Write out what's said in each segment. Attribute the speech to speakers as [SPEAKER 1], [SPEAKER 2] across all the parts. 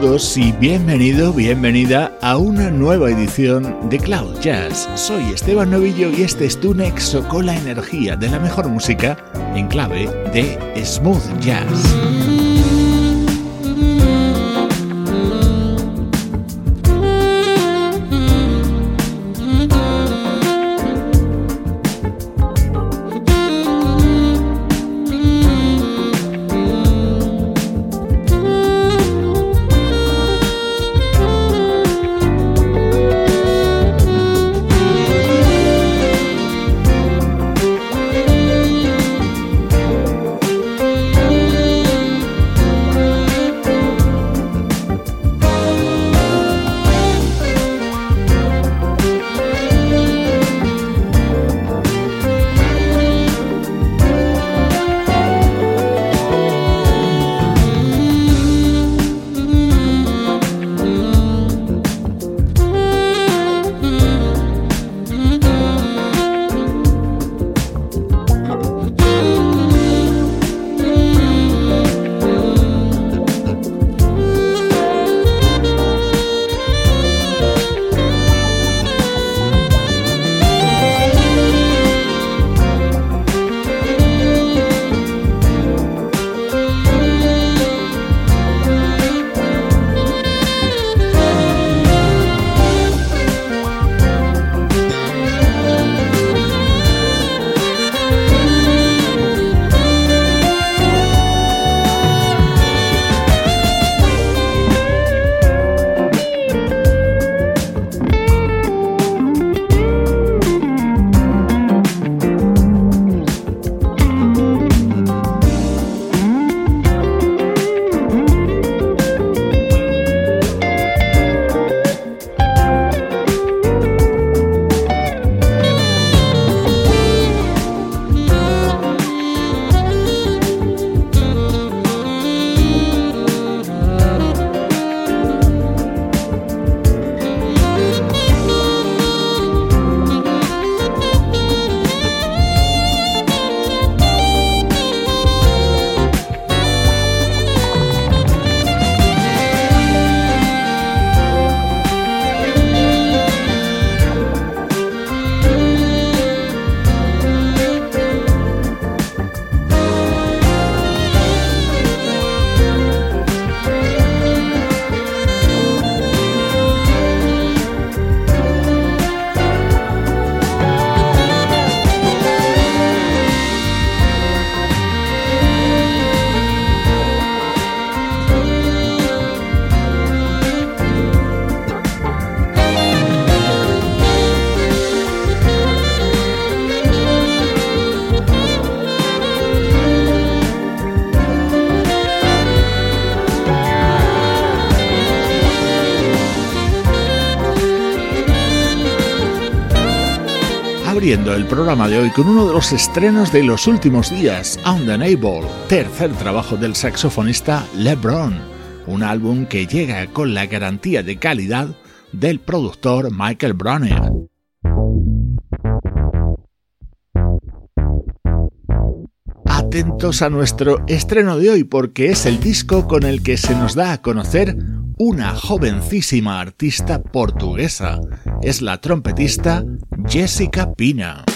[SPEAKER 1] Saludos y bienvenido, bienvenida a una nueva edición de Cloud Jazz. Soy Esteban Novillo y este es tu nexo con la energía de la mejor música en clave de smooth jazz. El programa de hoy con uno de los estrenos de los últimos días, Undeniable, tercer trabajo del saxofonista LeBron, un álbum que llega con la garantía de calidad del productor Michael Browner. Atentos a nuestro estreno de hoy porque es el disco con el que se nos da a conocer una jovencísima artista portuguesa. Es la trompetista Jessica Pina.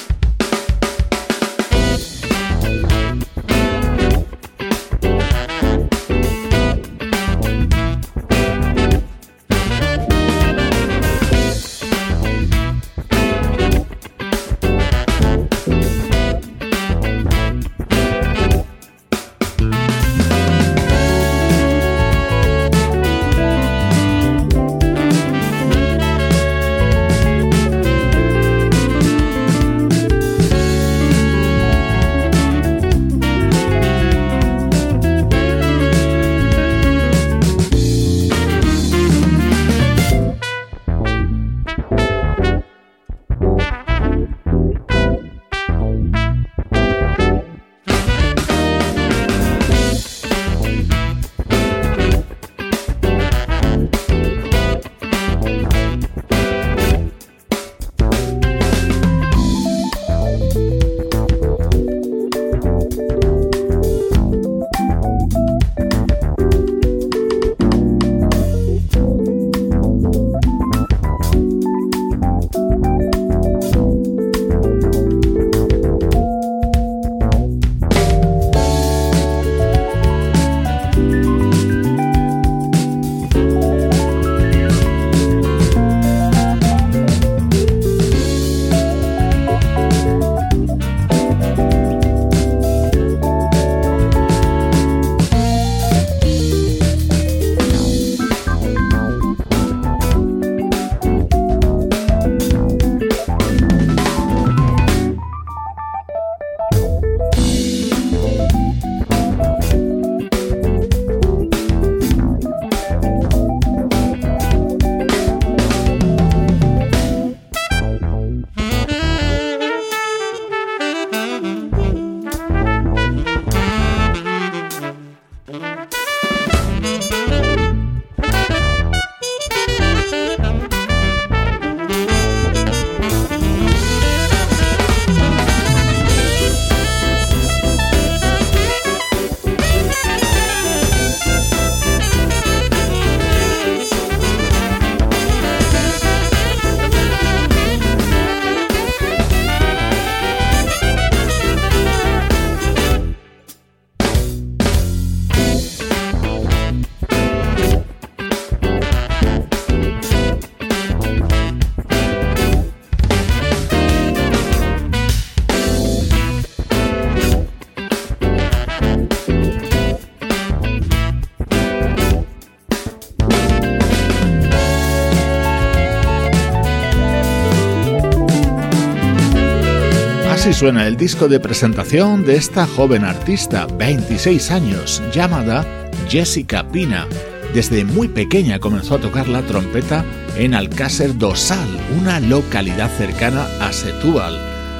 [SPEAKER 1] Suena el disco de presentación de esta joven artista, 26 años, llamada Jessica Pina. Desde muy pequeña comenzó a tocar la trompeta en Alcácer do Sal, una localidad cercana a Setúbal.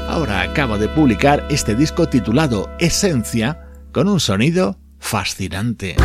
[SPEAKER 1] Ahora acaba de publicar este disco titulado Esencia, con un sonido fascinante.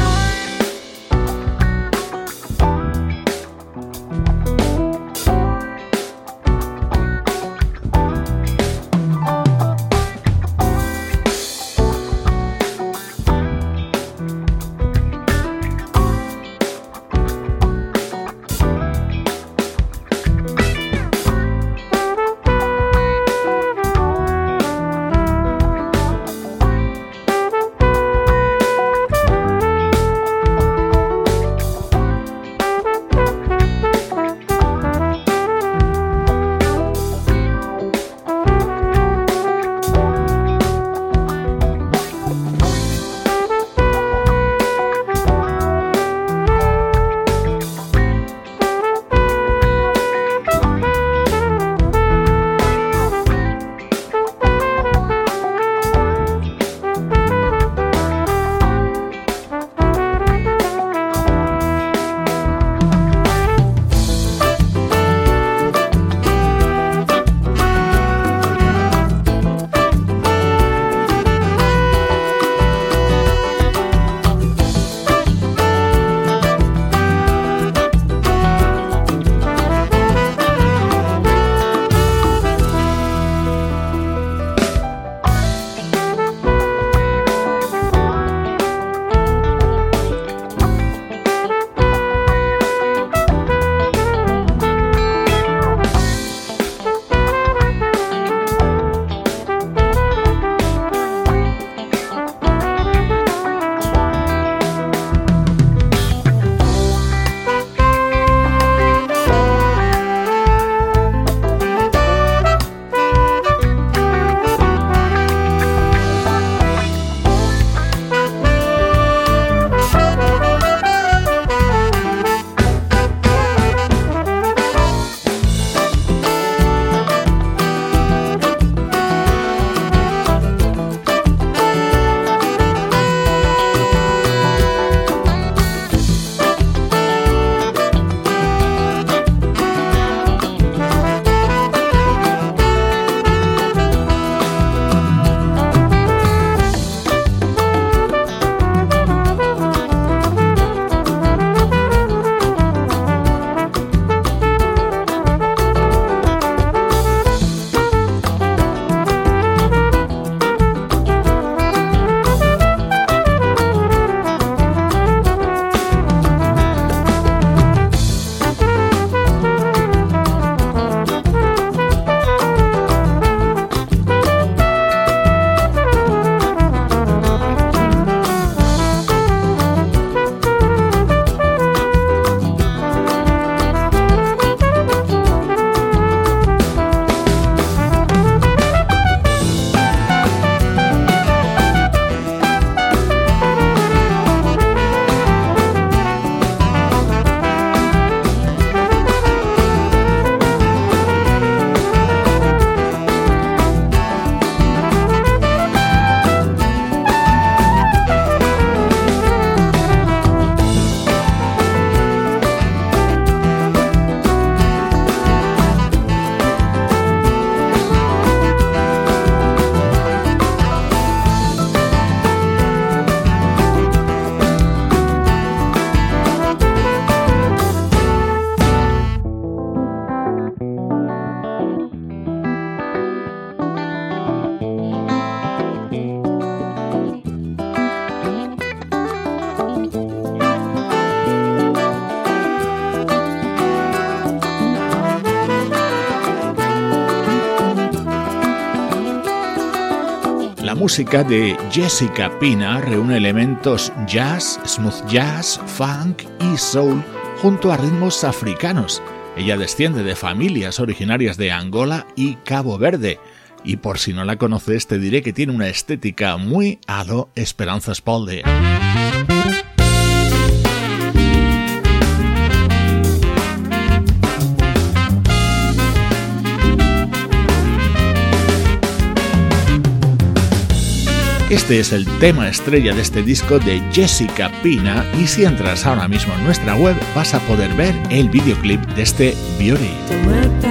[SPEAKER 1] Música de Jessica Pina reúne elementos jazz, smooth jazz, funk y soul junto a ritmos africanos. Ella desciende de familias originarias de Angola y Cabo Verde. Y por si no la conoces, te diré que tiene una estética muy a Esperanza Spalding.
[SPEAKER 2] Este es el tema estrella de este disco de Jessica Pina y si entras ahora mismo en nuestra web vas a poder ver el videoclip de este Beauty.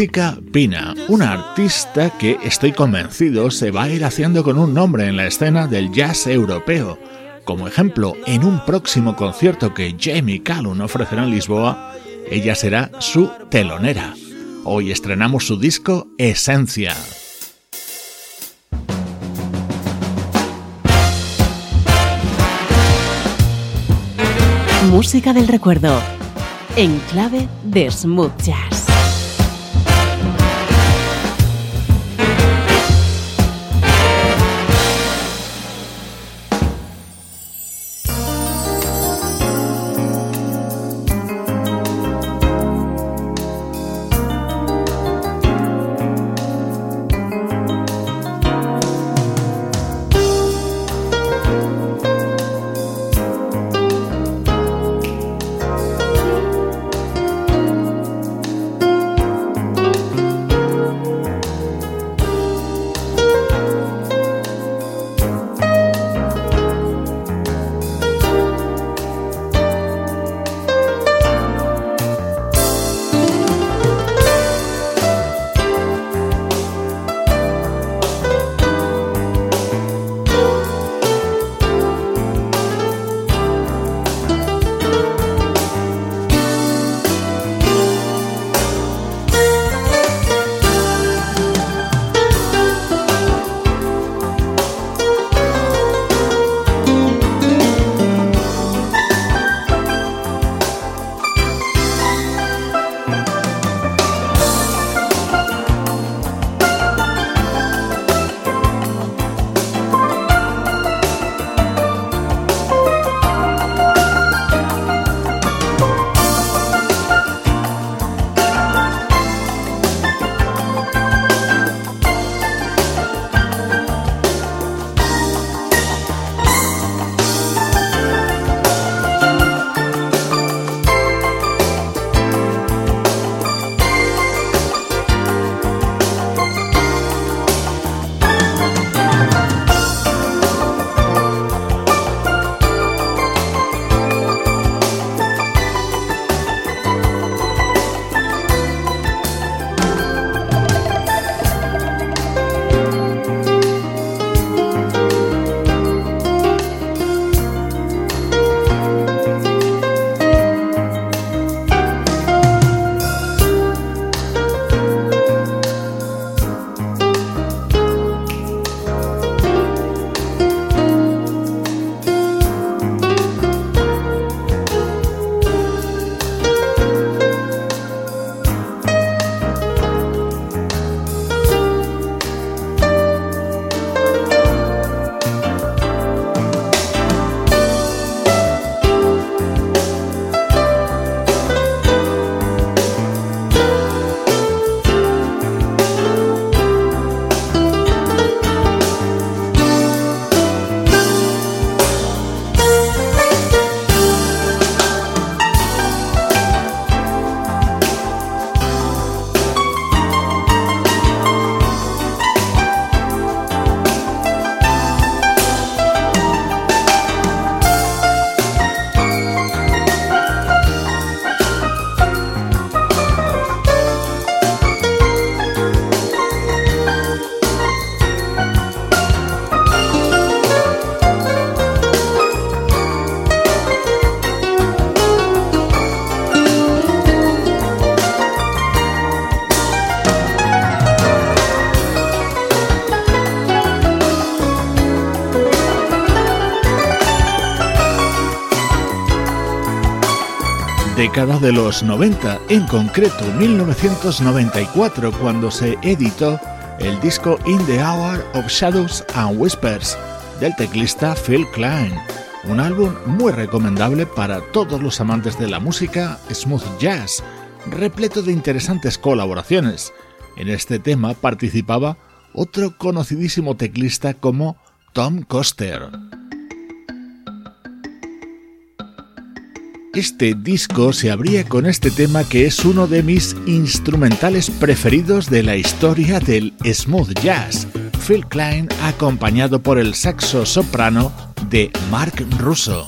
[SPEAKER 2] Jessica Pina, una artista que estoy convencido se va a ir haciendo con un nombre en la escena del jazz europeo. Como ejemplo, en un próximo concierto que Jamie Callum ofrecerá en Lisboa, ella será su telonera. Hoy estrenamos su disco Esencia.
[SPEAKER 3] Música del recuerdo, en clave de smooth jazz.
[SPEAKER 1] Década de los 90, en concreto 1994, cuando se editó el disco In the Hour of Shadows and Whispers del teclista Phil Klein, un álbum muy recomendable para todos los amantes de la música smooth jazz, repleto de interesantes colaboraciones. En este tema participaba otro conocidísimo teclista como Tom Coster. Este disco se abría con este tema que es uno de mis instrumentales preferidos de la historia del smooth jazz, Phil Klein acompañado por el saxo soprano de Mark Russo.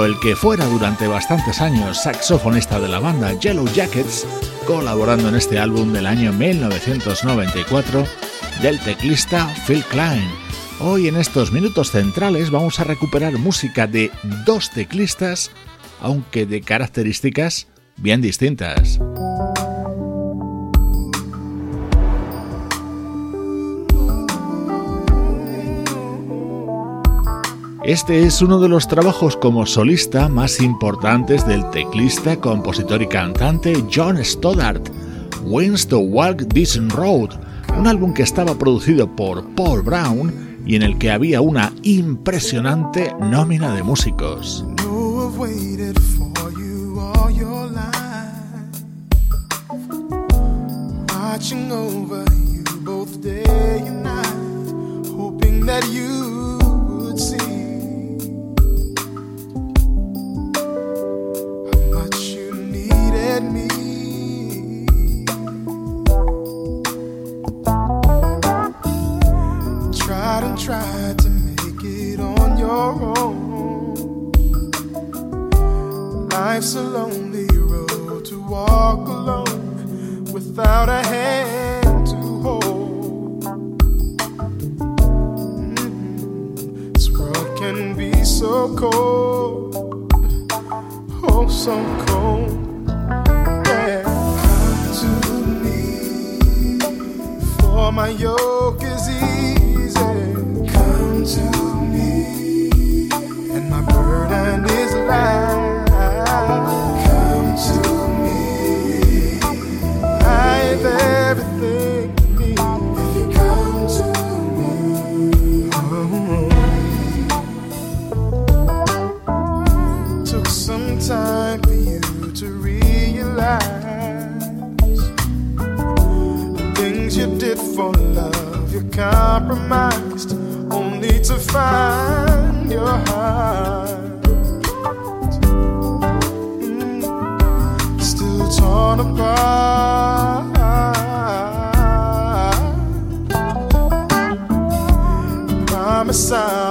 [SPEAKER 1] El que fuera durante bastantes años saxofonista de la banda Yellow Jackets, colaborando en este álbum del año 1994 del teclista Phil Klein. Hoy en estos minutos centrales vamos a recuperar música de dos teclistas, aunque de características bien distintas. Este es uno de los trabajos como solista más importantes del teclista, compositor y cantante John Stoddart, Wins to Walk This Road, un álbum que estaba producido por Paul Brown y en el que había una impresionante nómina de músicos.
[SPEAKER 4] Life's a lonely road to walk alone without a hand to hold. Mm-hmm. This world can be so cold, oh, so cold. Yeah. Come to me, for my yoke is compromised only to find your heart torn apart. Promise I'll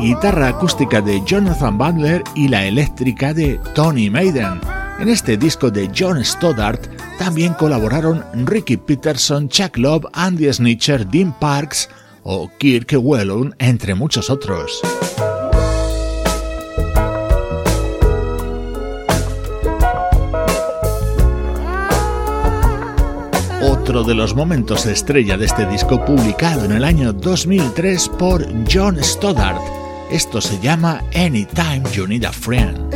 [SPEAKER 4] guitarra acústica de Jonathan Butler y la eléctrica de Tony Maiden. En este disco de John Stoddart también colaboraron Ricky Peterson, Chuck Love, Andy Snitcher, Dean Parks o Kirk Whelan, entre muchos otros. Otro de los momentos estrella de este disco publicado en el año 2003 por John Stoddart. Esto se llama Anytime You Need a Friend.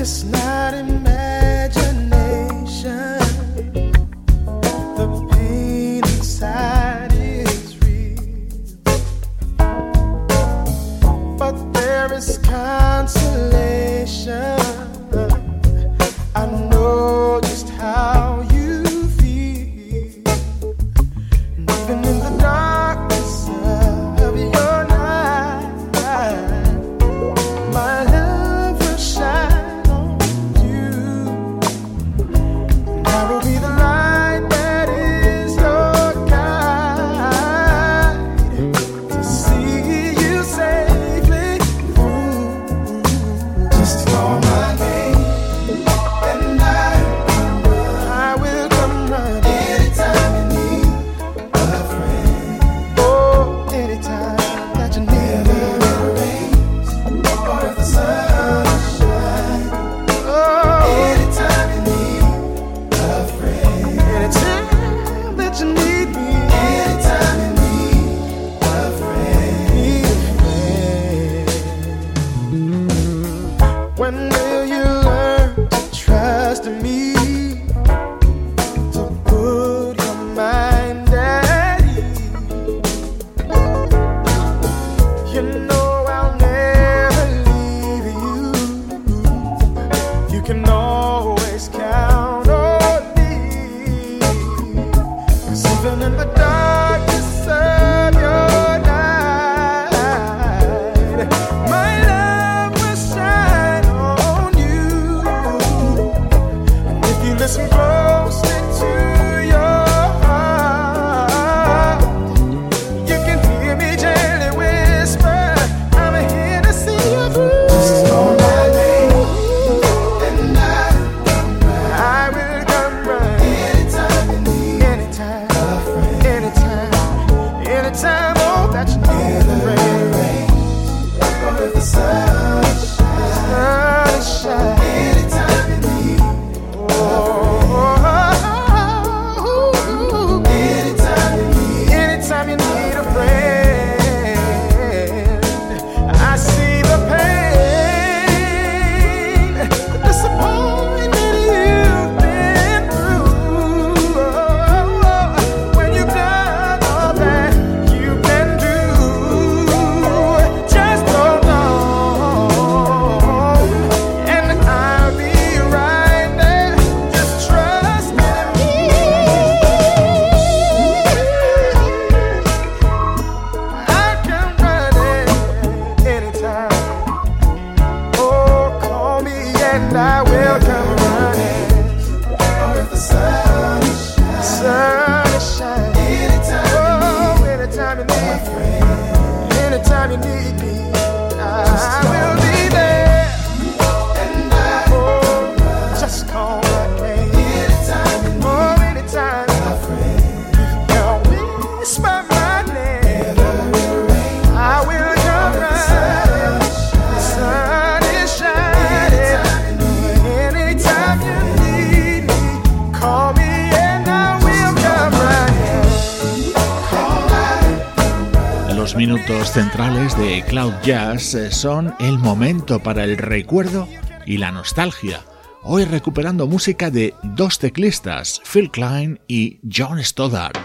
[SPEAKER 4] Centrales de Cloud Jazz eh, son el momento para el recuerdo y la nostalgia. Hoy recuperando música de dos teclistas, Phil Klein y John Stoddard.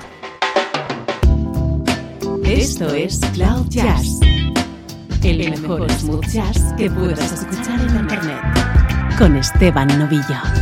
[SPEAKER 3] Esto es Cloud Jazz, el mejor smooth jazz que puedas escuchar en Internet, con Esteban Novillo.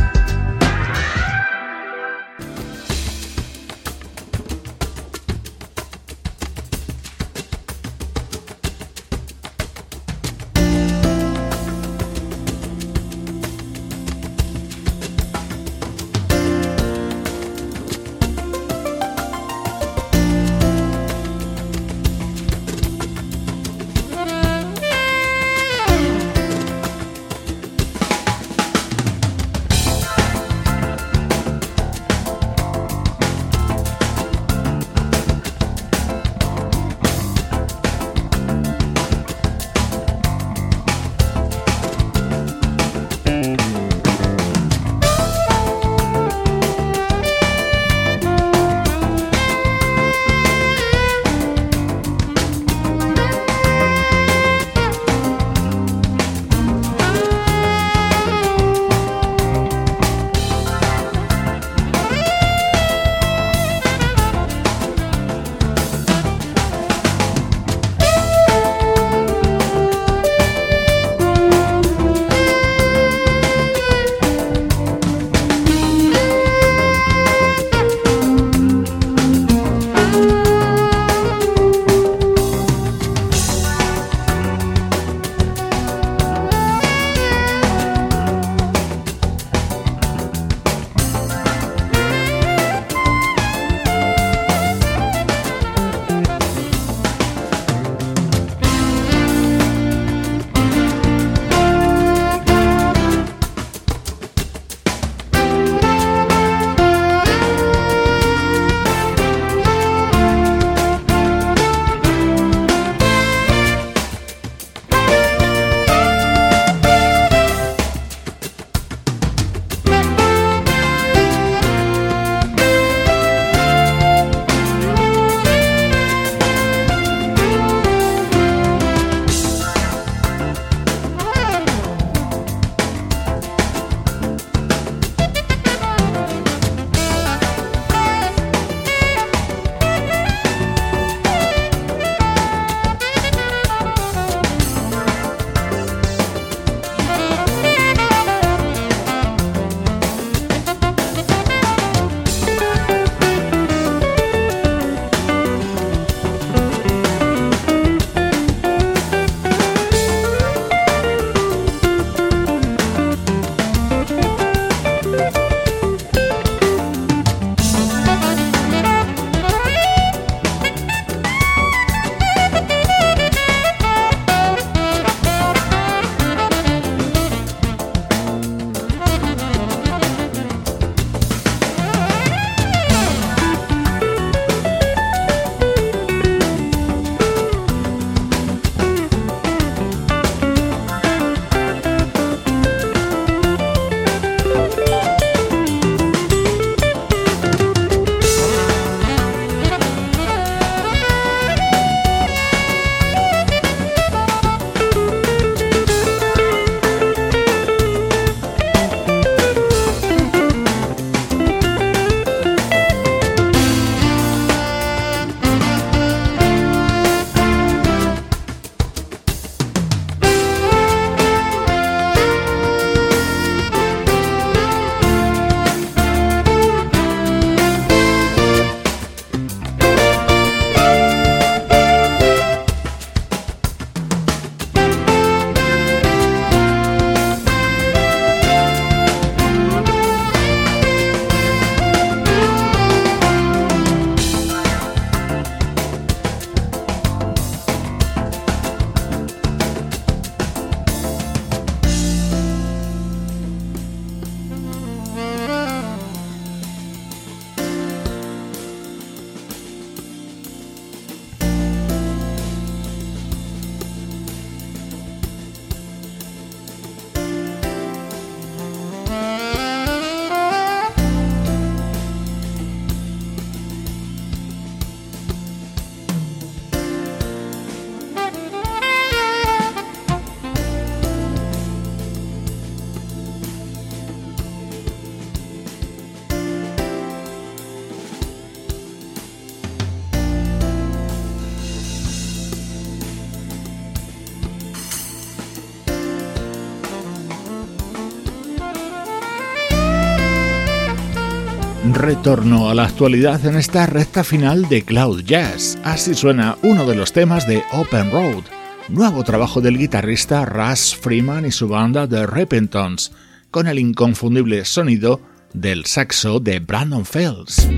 [SPEAKER 1] Retorno a la actualidad en esta recta final de Cloud Jazz. Así suena uno de los temas de Open Road, nuevo trabajo del guitarrista Russ Freeman y su banda The Repentance, con el inconfundible sonido del saxo de Brandon Fells.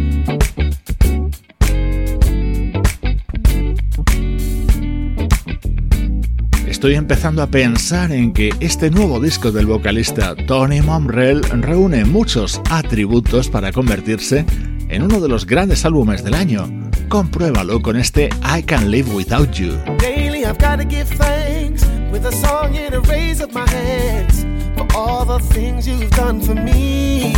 [SPEAKER 1] Estoy empezando a pensar en que este nuevo disco del vocalista Tony Momrell reúne muchos atributos para convertirse en uno de los grandes álbumes del año. Compruébalo con este I Can Live Without You.
[SPEAKER 4] Daily I've got give thanks with a song and a raise of my hands for all the things you've done for me.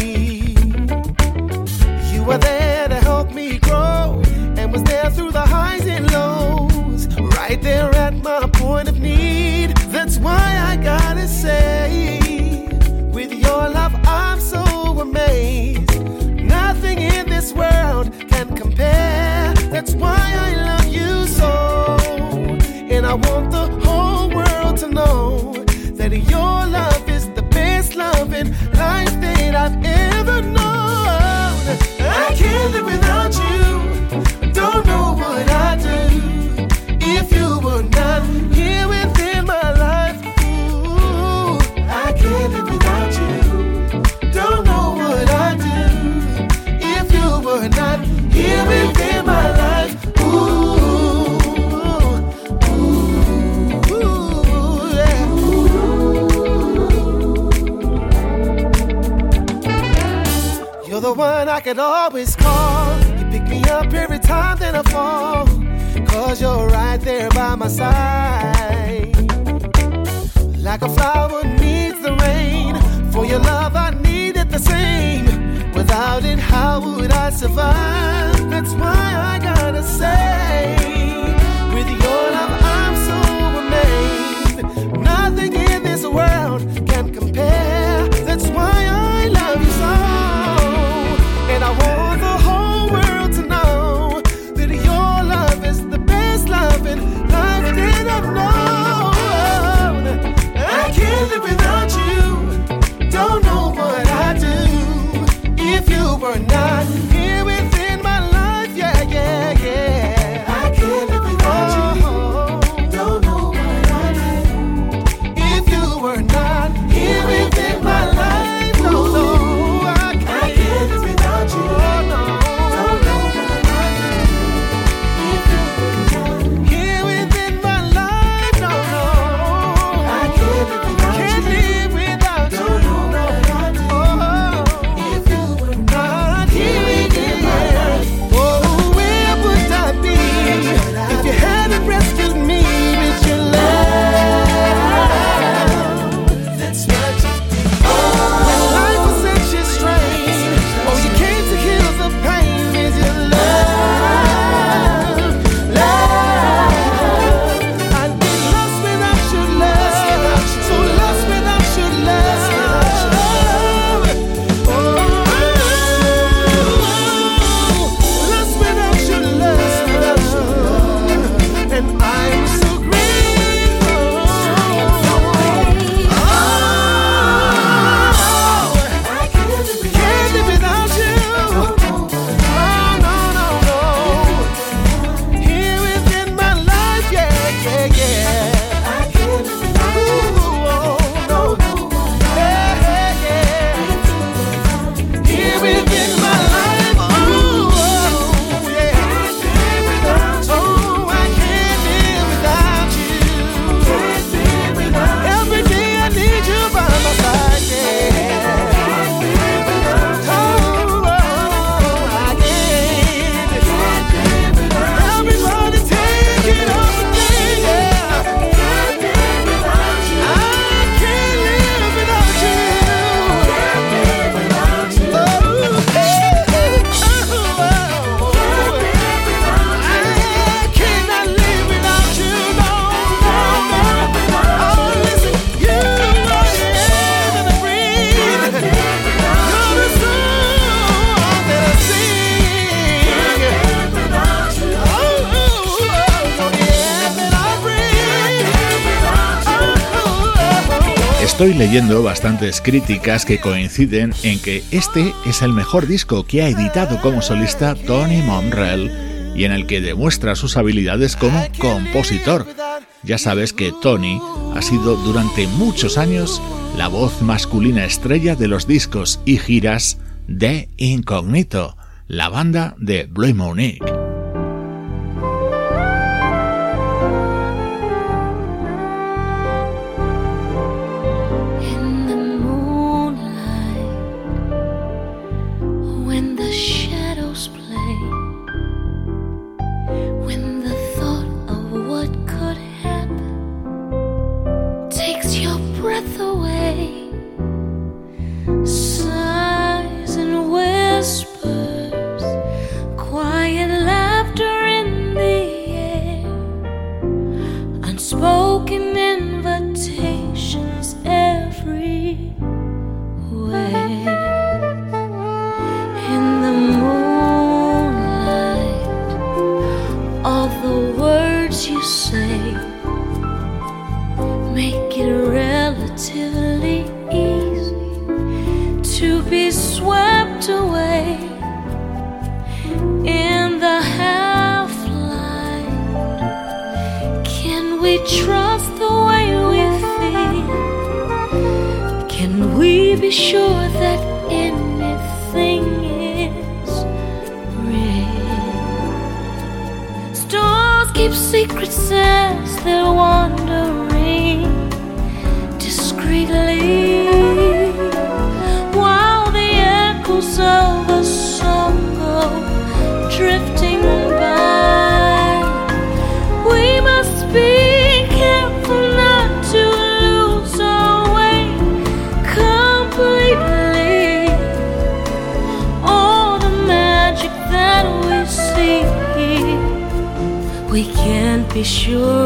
[SPEAKER 4] You were there to help me grow and was there through the highs and lows, right there at my point of need. That's why I gotta say, with your love, I'm so amazed. Nothing in this world can compare. That's why I love you so. And I want the whole world to know that your love is the best love in life that I've ever known. I can't live without you. Don't know what here within my life. Ooh, I can't live without you. Don't know what I'd do if you were not here within my life. Ooh, ooh, ooh, yeah. You're the one I could always call. You pick me up every time that I fall. Cause you're right there by my side. Like a flower needs the rain. For your love, I need it the same. Without it, how would I survive? That's why I gotta say,
[SPEAKER 5] bastantes críticas que coinciden en que este es el mejor disco que ha editado como solista Tony Monrell y en el que demuestra sus habilidades como compositor. Ya sabes que Tony ha sido durante muchos años la voz masculina estrella de los discos y giras de Incognito, la banda de Blue Monique.
[SPEAKER 6] sure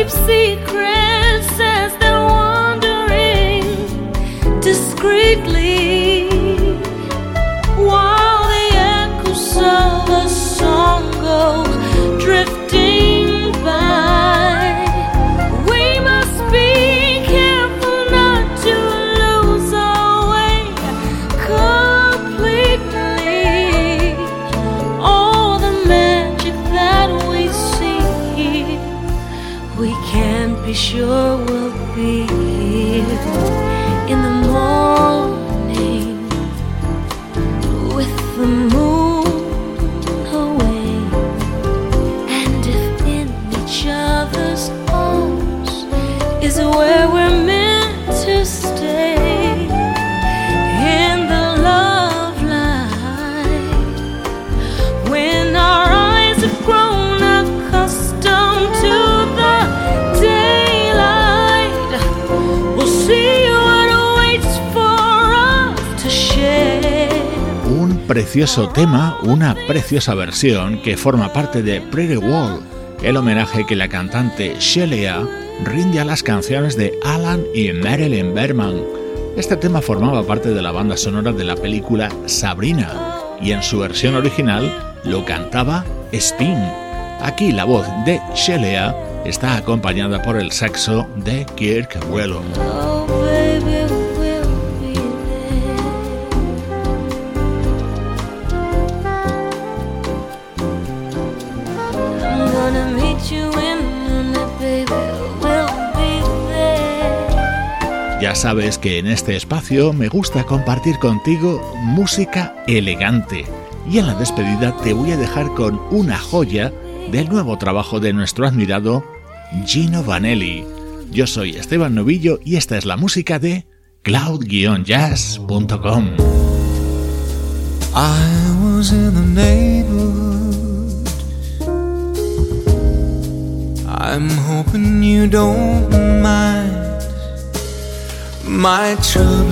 [SPEAKER 6] keep
[SPEAKER 5] secret. precioso tema, una preciosa versión que forma parte de Pretty Wall, el homenaje que la cantante Shelia rinde a las canciones de Alan y Marilyn Berman.
[SPEAKER 1] Este tema formaba parte de la banda sonora de la película Sabrina y en su versión original lo cantaba Sting. Aquí la voz de Shelia está acompañada por el saxo de Kirk Whelan. Ya sabes que en este espacio me gusta compartir contigo música elegante y en la despedida te voy a dejar con una joya del nuevo trabajo de nuestro admirado Gino Vanelli. Yo soy Esteban Novillo y esta es la música de cloud-jazz.com.
[SPEAKER 2] I'm hoping you don't mind my trouble,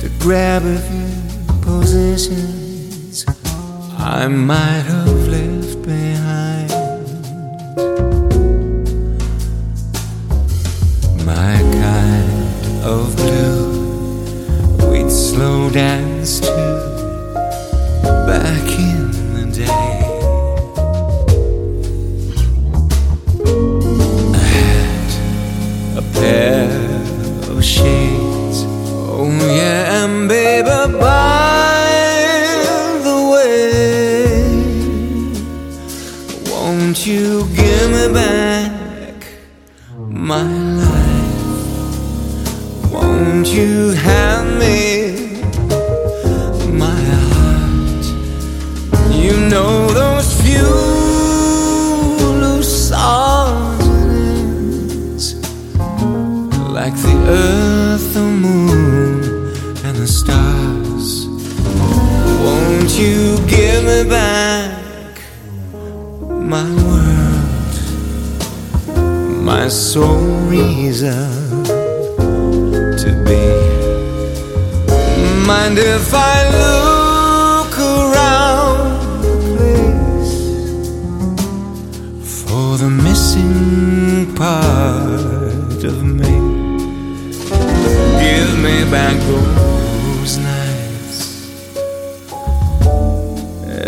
[SPEAKER 2] to grab a few positions I might have left behind. My kind of blue, we'd slow dance to back in the day. a pair Won't you give me back my world, my sole reason to be? Mind if I look around the place for the missing part of me? Give me back those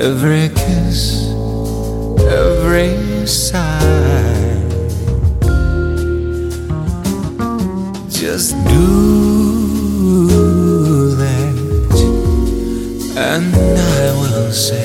[SPEAKER 2] Every kiss, every sigh. Just do that, and I will say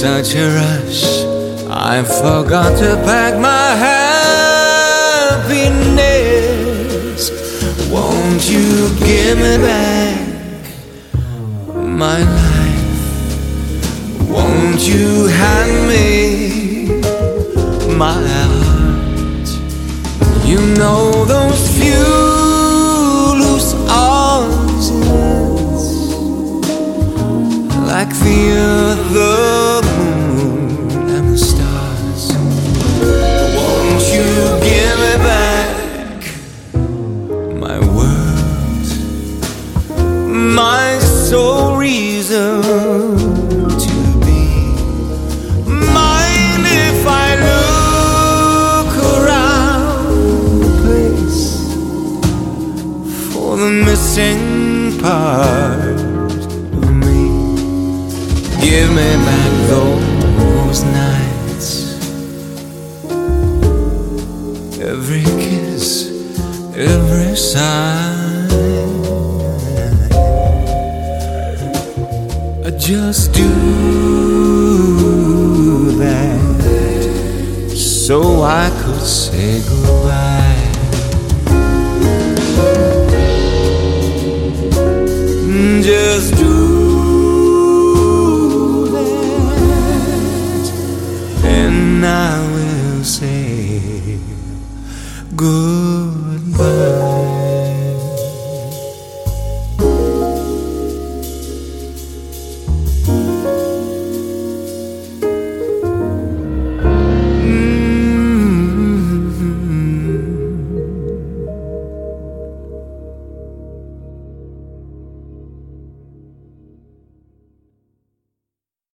[SPEAKER 2] such a rush, I forgot to pack my happiness. Won't you give me back? my life. Won't you hand me my heart? You know